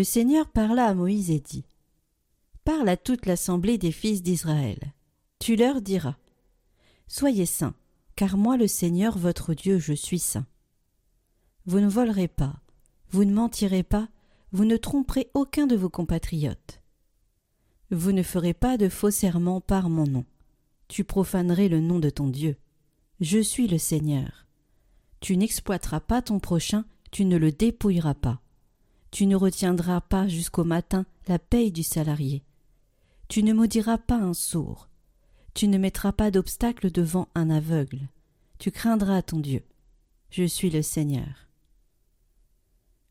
Le Seigneur parla à Moïse et dit Parle à toute l'assemblée des fils d'Israël. Tu leur diras Soyez saints, car moi le Seigneur votre Dieu je suis saint. Vous ne volerez pas, vous ne mentirez pas, vous ne tromperez aucun de vos compatriotes. Vous ne ferez pas de faux serments par mon nom. Tu profanerais le nom de ton Dieu. Je suis le Seigneur. Tu n'exploiteras pas ton prochain tu ne le dépouilleras pas. Tu ne retiendras pas jusqu'au matin la paye du salarié. Tu ne maudiras pas un sourd. Tu ne mettras pas d'obstacle devant un aveugle. Tu craindras ton Dieu. Je suis le Seigneur.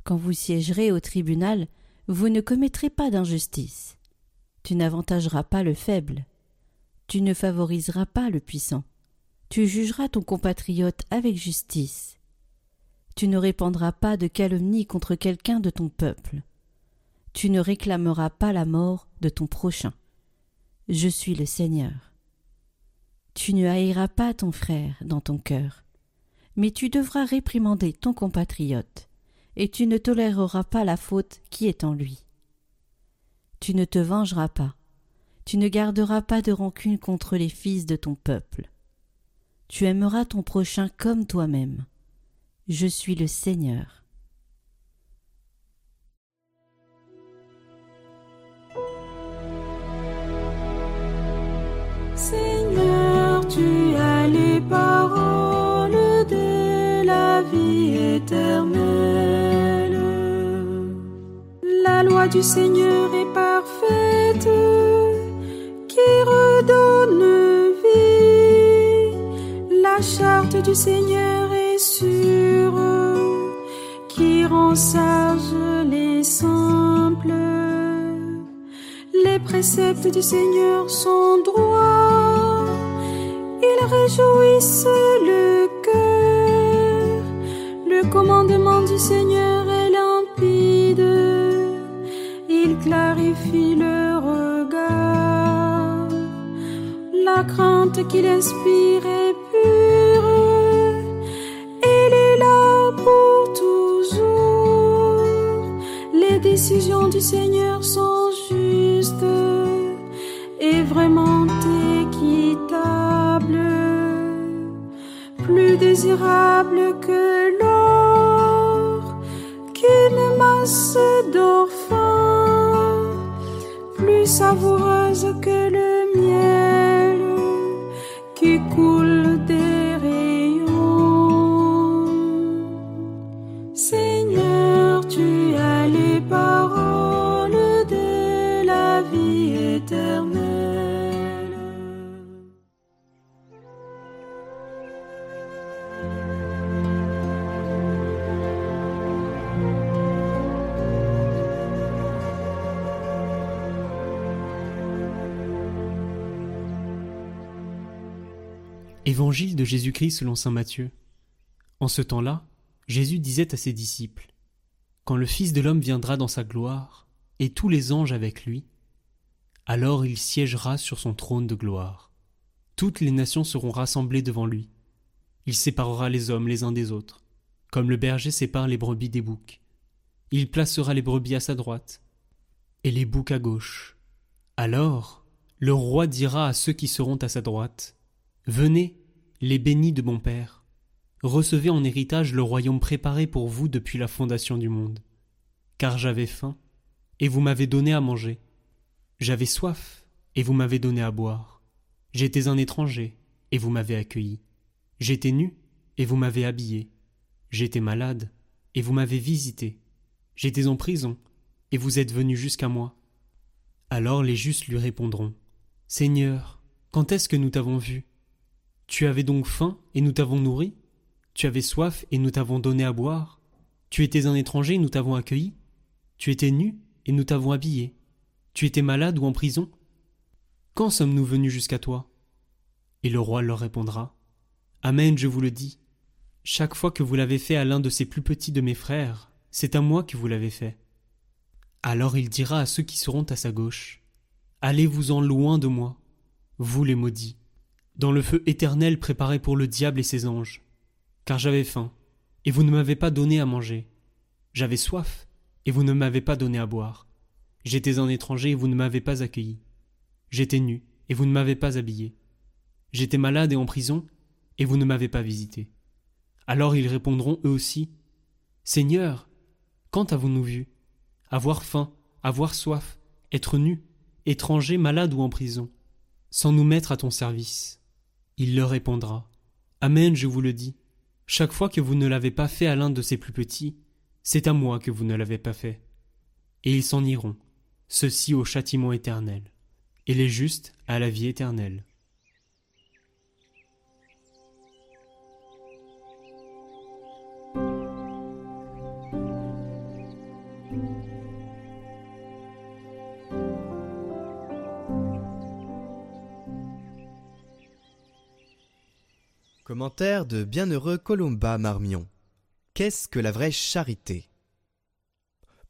Quand vous siégerez au tribunal, vous ne commettrez pas d'injustice. Tu n'avantageras pas le faible. Tu ne favoriseras pas le puissant. Tu jugeras ton compatriote avec justice tu ne répandras pas de calomnie contre quelqu'un de ton peuple. Tu ne réclameras pas la mort de ton prochain. Je suis le Seigneur. Tu ne haïras pas ton frère dans ton cœur, mais tu devras réprimander ton compatriote, et tu ne toléreras pas la faute qui est en lui. Tu ne te vengeras pas, tu ne garderas pas de rancune contre les fils de ton peuple. Tu aimeras ton prochain comme toi-même. Je suis le Seigneur. Seigneur, tu as les paroles de la vie éternelle. La loi du Seigneur est parfaite, qui redonne vie. La charte du Seigneur est sûre sage les simples. Les préceptes du Seigneur sont droits, ils réjouissent le cœur. Le commandement du Seigneur est limpide, il clarifie le regard. La crainte qu'il inspire est du Seigneur sont justes et vraiment équitables, plus désirables que l'or, qu'une masse d'or fin, plus savoureuse Évangile de Jésus-Christ selon saint Matthieu. En ce temps-là, Jésus disait à ses disciples Quand le Fils de l'homme viendra dans sa gloire, et tous les anges avec lui, alors il siégera sur son trône de gloire. Toutes les nations seront rassemblées devant lui. Il séparera les hommes les uns des autres, comme le berger sépare les brebis des boucs. Il placera les brebis à sa droite, et les boucs à gauche. Alors le roi dira à ceux qui seront à sa droite Venez, les bénis de mon Père, recevez en héritage le royaume préparé pour vous depuis la fondation du monde. Car j'avais faim, et vous m'avez donné à manger. J'avais soif, et vous m'avez donné à boire. J'étais un étranger, et vous m'avez accueilli. J'étais nu, et vous m'avez habillé. J'étais malade, et vous m'avez visité. J'étais en prison, et vous êtes venu jusqu'à moi. Alors les justes lui répondront Seigneur, quand est-ce que nous t'avons vu? Tu avais donc faim, et nous t'avons nourri? Tu avais soif, et nous t'avons donné à boire? Tu étais un étranger, et nous t'avons accueilli? Tu étais nu, et nous t'avons habillé? Tu étais malade ou en prison? Quand sommes-nous venus jusqu'à toi? Et le roi leur répondra Amen, je vous le dis. Chaque fois que vous l'avez fait à l'un de ces plus petits de mes frères, c'est à moi que vous l'avez fait. Alors il dira à ceux qui seront à sa gauche Allez-vous-en loin de moi, vous les maudits, dans le feu éternel préparé pour le diable et ses anges. Car j'avais faim, et vous ne m'avez pas donné à manger. J'avais soif, et vous ne m'avez pas donné à boire. J'étais un étranger, et vous ne m'avez pas accueilli. J'étais nu, et vous ne m'avez pas habillé. J'étais malade et en prison, et vous ne m'avez pas visité. Alors ils répondront eux aussi Seigneur, quand avons-nous vu? Avoir faim, avoir soif, être nu, étranger, malade ou en prison, sans nous mettre à ton service. Il leur répondra Amen, je vous le dis. Chaque fois que vous ne l'avez pas fait à l'un de ses plus petits, c'est à moi que vous ne l'avez pas fait. Et ils s'en iront, ceux-ci au châtiment éternel, et les justes à la vie éternelle. De Bienheureux Colomba Marmion. Qu'est-ce que la vraie charité?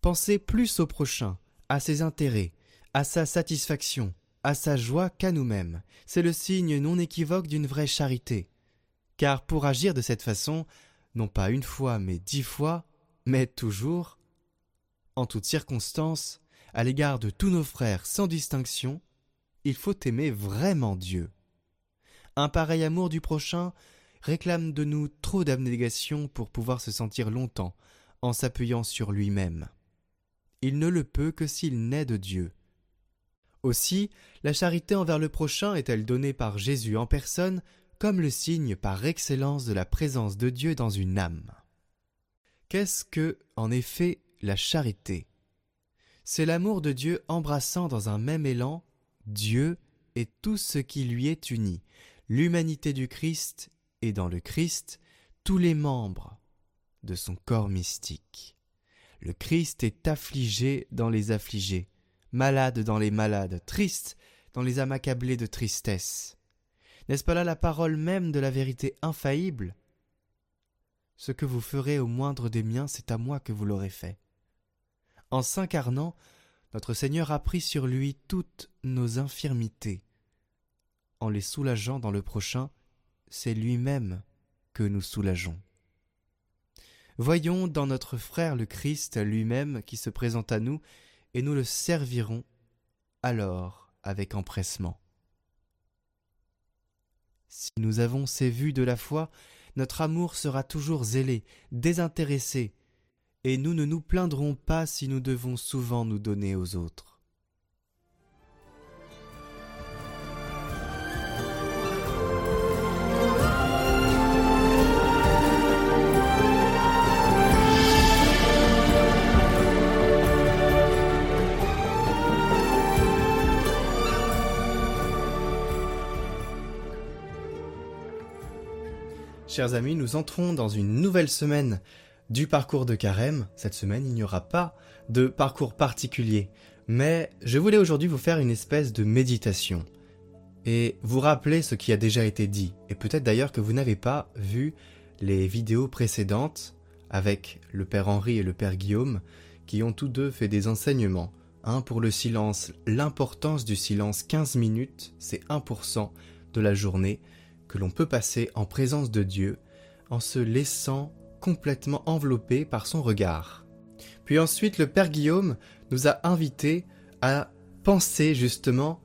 Pensez plus au prochain, à ses intérêts, à sa satisfaction, à sa joie qu'à nous-mêmes. C'est le signe non équivoque d'une vraie charité. Car pour agir de cette façon, non pas une fois, mais dix fois, mais toujours, en toutes circonstances, à l'égard de tous nos frères sans distinction, il faut aimer vraiment Dieu. Un pareil amour du prochain réclame de nous trop d'abnégation pour pouvoir se sentir longtemps en s'appuyant sur lui-même. Il ne le peut que s'il naît de Dieu. Aussi, la charité envers le prochain est-elle donnée par Jésus en personne comme le signe par excellence de la présence de Dieu dans une âme. Qu'est-ce que, en effet, la charité? C'est l'amour de Dieu embrassant dans un même élan Dieu et tout ce qui lui est uni, l'humanité du Christ et dans le Christ tous les membres de son corps mystique. Le Christ est affligé dans les affligés, malade dans les malades, triste dans les âmes accablées de tristesse. N'est-ce pas là la parole même de la vérité infaillible? Ce que vous ferez au moindre des miens, c'est à moi que vous l'aurez fait. En s'incarnant, notre Seigneur a pris sur lui toutes nos infirmités, en les soulageant dans le prochain, c'est lui-même que nous soulageons. Voyons dans notre frère le Christ lui-même qui se présente à nous, et nous le servirons alors avec empressement. Si nous avons ces vues de la foi, notre amour sera toujours zélé, désintéressé, et nous ne nous plaindrons pas si nous devons souvent nous donner aux autres. Chers amis, nous entrons dans une nouvelle semaine du parcours de carême. Cette semaine, il n'y aura pas de parcours particulier, mais je voulais aujourd'hui vous faire une espèce de méditation et vous rappeler ce qui a déjà été dit, et peut-être d'ailleurs que vous n'avez pas vu les vidéos précédentes avec le Père Henri et le Père Guillaume, qui ont tous deux fait des enseignements. Un pour le silence, l'importance du silence 15 minutes, c'est 1% de la journée, que l'on peut passer en présence de Dieu en se laissant complètement envelopper par son regard. Puis ensuite, le Père Guillaume nous a invités à penser justement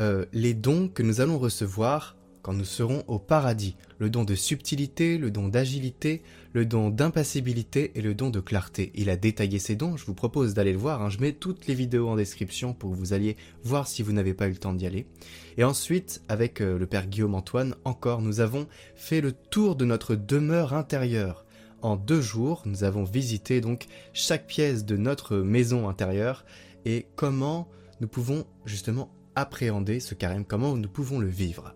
euh, les dons que nous allons recevoir quand nous serons au paradis. Le don de subtilité, le don d'agilité, le don d'impassibilité et le don de clarté. Il a détaillé ces dons, je vous propose d'aller le voir, hein. je mets toutes les vidéos en description pour que vous alliez voir si vous n'avez pas eu le temps d'y aller. Et ensuite, avec euh, le Père Guillaume Antoine, encore, nous avons fait le tour de notre demeure intérieure. En deux jours, nous avons visité donc chaque pièce de notre maison intérieure et comment nous pouvons justement appréhender ce carême, comment nous pouvons le vivre?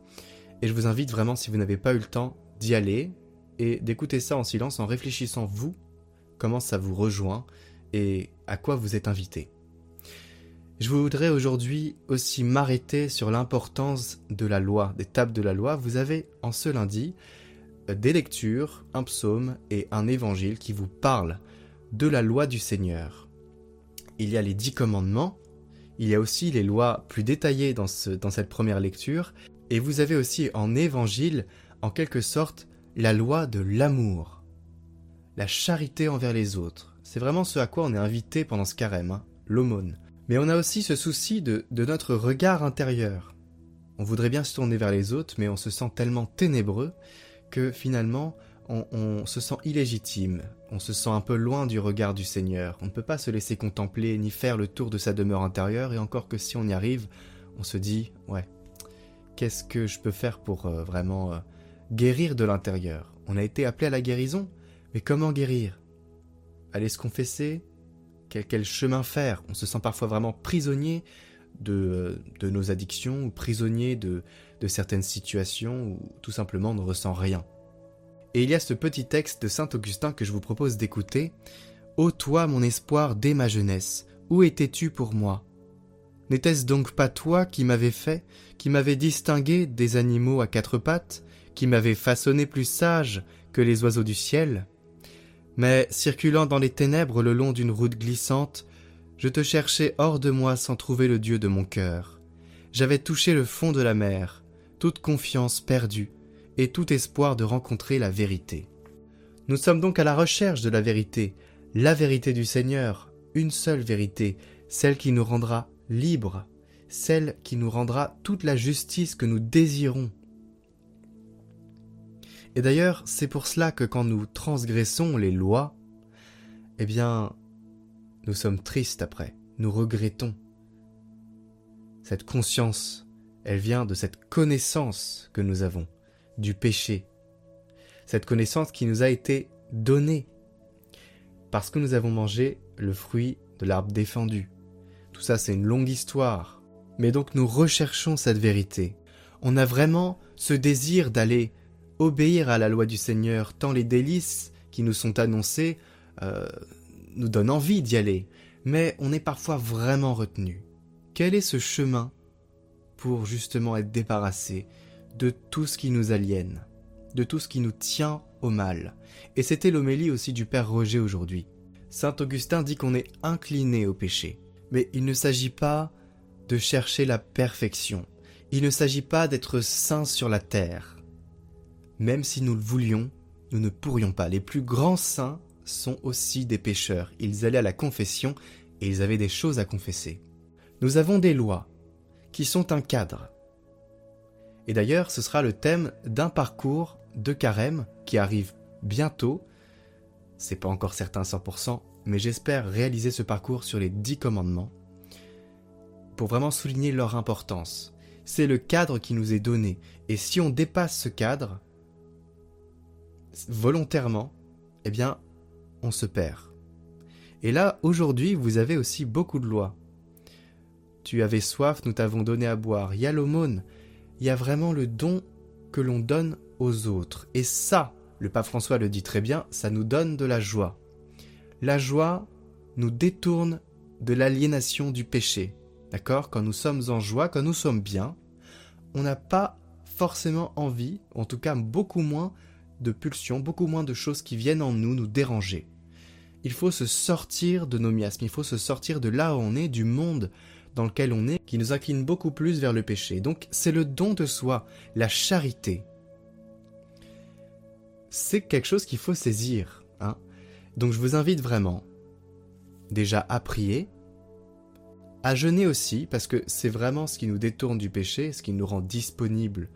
Et je vous invite vraiment, si vous n'avez pas eu le temps, d'y aller et d'écouter ça en silence en réfléchissant vous, comment ça vous rejoint et à quoi vous êtes invité. Je voudrais aujourd'hui aussi m'arrêter sur l'importance de la loi, des tables de la loi. Vous avez en ce lundi des lectures, un psaume et un évangile qui vous parlent de la loi du Seigneur. Il y a les dix commandements, il y a aussi les lois plus détaillées dans, cette première lecture, et vous avez aussi en évangile, en quelque sorte, la loi de l'amour, la charité envers les autres. C'est vraiment ce à quoi on est invité pendant ce carême, hein, l'aumône. Mais on a aussi ce souci de, de notre regard intérieur. On voudrait bien se tourner vers les autres, mais on se sent tellement ténébreux que finalement on, on, se sent illégitime, on se sent un peu loin du regard du Seigneur, on ne peut pas se laisser contempler ni faire le tour de sa demeure intérieure, et encore que si on y arrive, on se dit, ouais, qu'est-ce que je peux faire pour euh, vraiment euh, guérir de l'intérieur? On a été appelé à la guérison, mais comment guérir? Aller se confesser? Quel, chemin faire? On se sent parfois vraiment prisonnier de, euh, nos addictions, ou prisonnier de, de certaines situations, ou tout simplement on ne ressent rien. Et il y a ce petit texte de Saint Augustin que je vous propose d'écouter. Ô toi, mon espoir dès ma jeunesse, où étais-tu pour moi? N'était-ce donc pas toi qui m'avais fait, qui m'avais distingué des animaux à quatre pattes, qui m'avais façonné plus sage que les oiseaux du ciel? Mais, circulant dans les ténèbres le long d'une route glissante, je te cherchais hors de moi sans trouver le Dieu de mon cœur. J'avais touché le fond de la mer, toute confiance perdue, et tout espoir de rencontrer la vérité. Nous sommes donc à la recherche de la vérité, la vérité du Seigneur, une seule vérité, celle qui nous rendra libres, celle qui nous rendra toute la justice que nous désirons. Et d'ailleurs, c'est pour cela que quand nous transgressons les lois, eh bien, nous sommes tristes après, nous regrettons. Cette conscience, elle vient de cette connaissance que nous avons du péché. Cette connaissance qui nous a été donnée parce que nous avons mangé le fruit de l'arbre défendu. Tout ça, c'est une longue histoire. Mais donc nous recherchons cette vérité. On a vraiment ce désir d'aller obéir à la loi du Seigneur, tant les délices qui nous sont annoncées euh, nous donnent envie d'y aller. Mais on est parfois vraiment retenu. Quel est ce chemin pour justement être débarrassé de tout ce qui nous aliène, de tout ce qui nous tient au mal? Et c'était l'homélie aussi du Père Roger aujourd'hui. Saint Augustin dit qu'on est incliné au péché. Mais il ne s'agit pas de chercher la perfection. Il ne s'agit pas d'être saint sur la terre. Même si nous le voulions, nous ne pourrions pas. Les plus grands saints sont aussi des pécheurs. Ils allaient à la confession et ils avaient des choses à confesser. Nous avons des lois qui sont un cadre. Et d'ailleurs, ce sera le thème d'un parcours de carême qui arrive bientôt. C'est pas encore certain 100%, mais j'espère réaliser ce parcours sur les dix commandements pour vraiment souligner leur importance. C'est le cadre qui nous est donné. Et si on dépasse ce cadre, volontairement, eh bien, on se perd. Et là, aujourd'hui, vous avez aussi beaucoup de lois. Tu avais soif, nous t'avons donné à boire. Il y a l'aumône, il y a vraiment le don que l'on donne aux autres. Et ça, le pape François le dit très bien, ça nous donne de la joie. La joie nous détourne de l'aliénation du péché. D'accord? Quand nous sommes en joie, quand nous sommes bien, on n'a pas forcément envie, en tout cas beaucoup moins de pulsions, beaucoup moins de choses qui viennent en nous nous déranger. Il faut se sortir de nos miasmes, il faut se sortir de là où on est, du monde dans lequel on est qui nous incline beaucoup plus vers le péché. Donc c'est le don de soi, la charité. C'est quelque chose qu'il faut saisir. Hein Donc je vous invite vraiment déjà à prier, à jeûner aussi, parce que c'est vraiment ce qui nous détourne du péché, ce qui nous rend disponible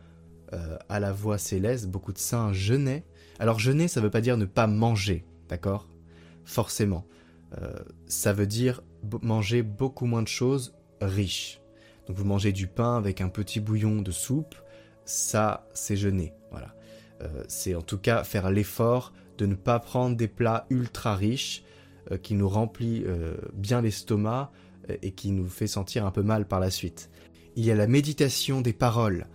euh, à la voie céleste. Beaucoup de saints jeûnaient. Alors jeûner, ça ne veut pas dire ne pas manger, d'accord? Forcément. Euh, ça veut dire manger beaucoup moins de choses riche. Donc vous mangez du pain avec un petit bouillon de soupe, ça c'est jeûner. Voilà. Euh, c'est en tout cas faire l'effort de ne pas prendre des plats ultra riches euh, qui nous remplit euh, bien l'estomac et qui nous fait sentir un peu mal par la suite. Il y a la méditation des paroles.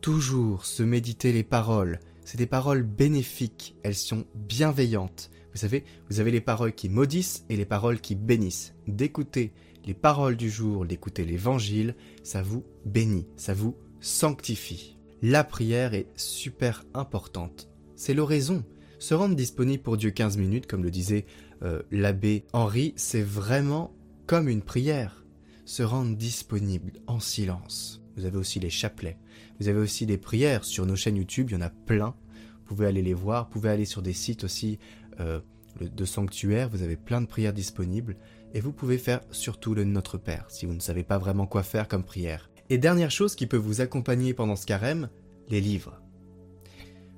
Toujours se méditer les paroles. C'est des paroles bénéfiques, elles sont bienveillantes. Vous savez, vous avez les paroles qui maudissent et les paroles qui bénissent. D'écouter les paroles du jour, d'écouter l'évangile, ça vous bénit, ça vous sanctifie. La prière est super importante. C'est l'oraison. Se rendre disponible pour Dieu 15 minutes, comme le disait euh, l'abbé Henri, c'est vraiment comme une prière. Se rendre disponible en silence. Vous avez aussi les chapelets. Vous avez aussi des prières sur nos chaînes YouTube, il y en a plein. Vous pouvez aller les voir. Vous pouvez aller sur des sites aussi euh, de sanctuaire, vous avez plein de prières disponibles, et vous pouvez faire surtout le Notre Père, si vous ne savez pas vraiment quoi faire comme prière. Et dernière chose qui peut vous accompagner pendant ce carême, les livres.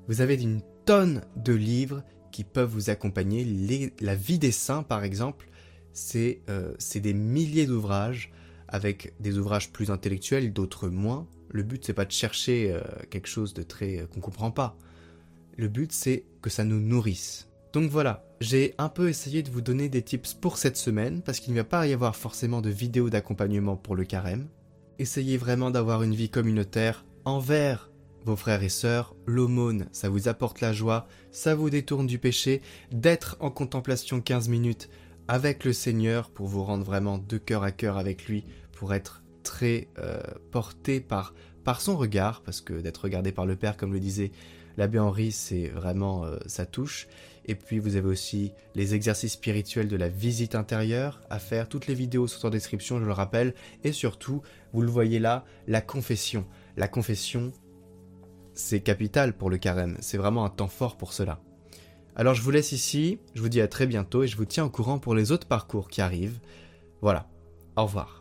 Vous avez une tonne de livres qui peuvent vous accompagner. la vie des saints, par exemple, euh, c'est des milliers d'ouvrages, avec des ouvrages plus intellectuels, d'autres moins. Le but, c'est pas de chercher euh, quelque chose de très euh, qu'on comprend pas. Le but, c'est que ça nous nourrisse. Donc voilà, j'ai un peu essayé de vous donner des tips pour cette semaine, parce qu'il ne va pas y avoir forcément de vidéos d'accompagnement pour le carême. Essayez vraiment d'avoir une vie communautaire envers vos frères et sœurs. L'aumône, ça vous apporte la joie, ça vous détourne du péché. D'être en contemplation 15 minutes avec le Seigneur pour vous rendre vraiment de cœur à cœur avec lui, pour être très euh, porté par, son regard, parce que d'être regardé par le Père, comme le disait l'abbé Henri, c'est vraiment euh, sa touche. Et puis vous avez aussi les exercices spirituels de la visite intérieure à faire. Toutes les vidéos sont en description, je le rappelle. Et surtout, vous le voyez là, la confession. La confession, c'est capital pour le carême. C'est vraiment un temps fort pour cela. Alors je vous laisse ici, je vous dis à très bientôt et je vous tiens au courant pour les autres parcours qui arrivent. Voilà, au revoir.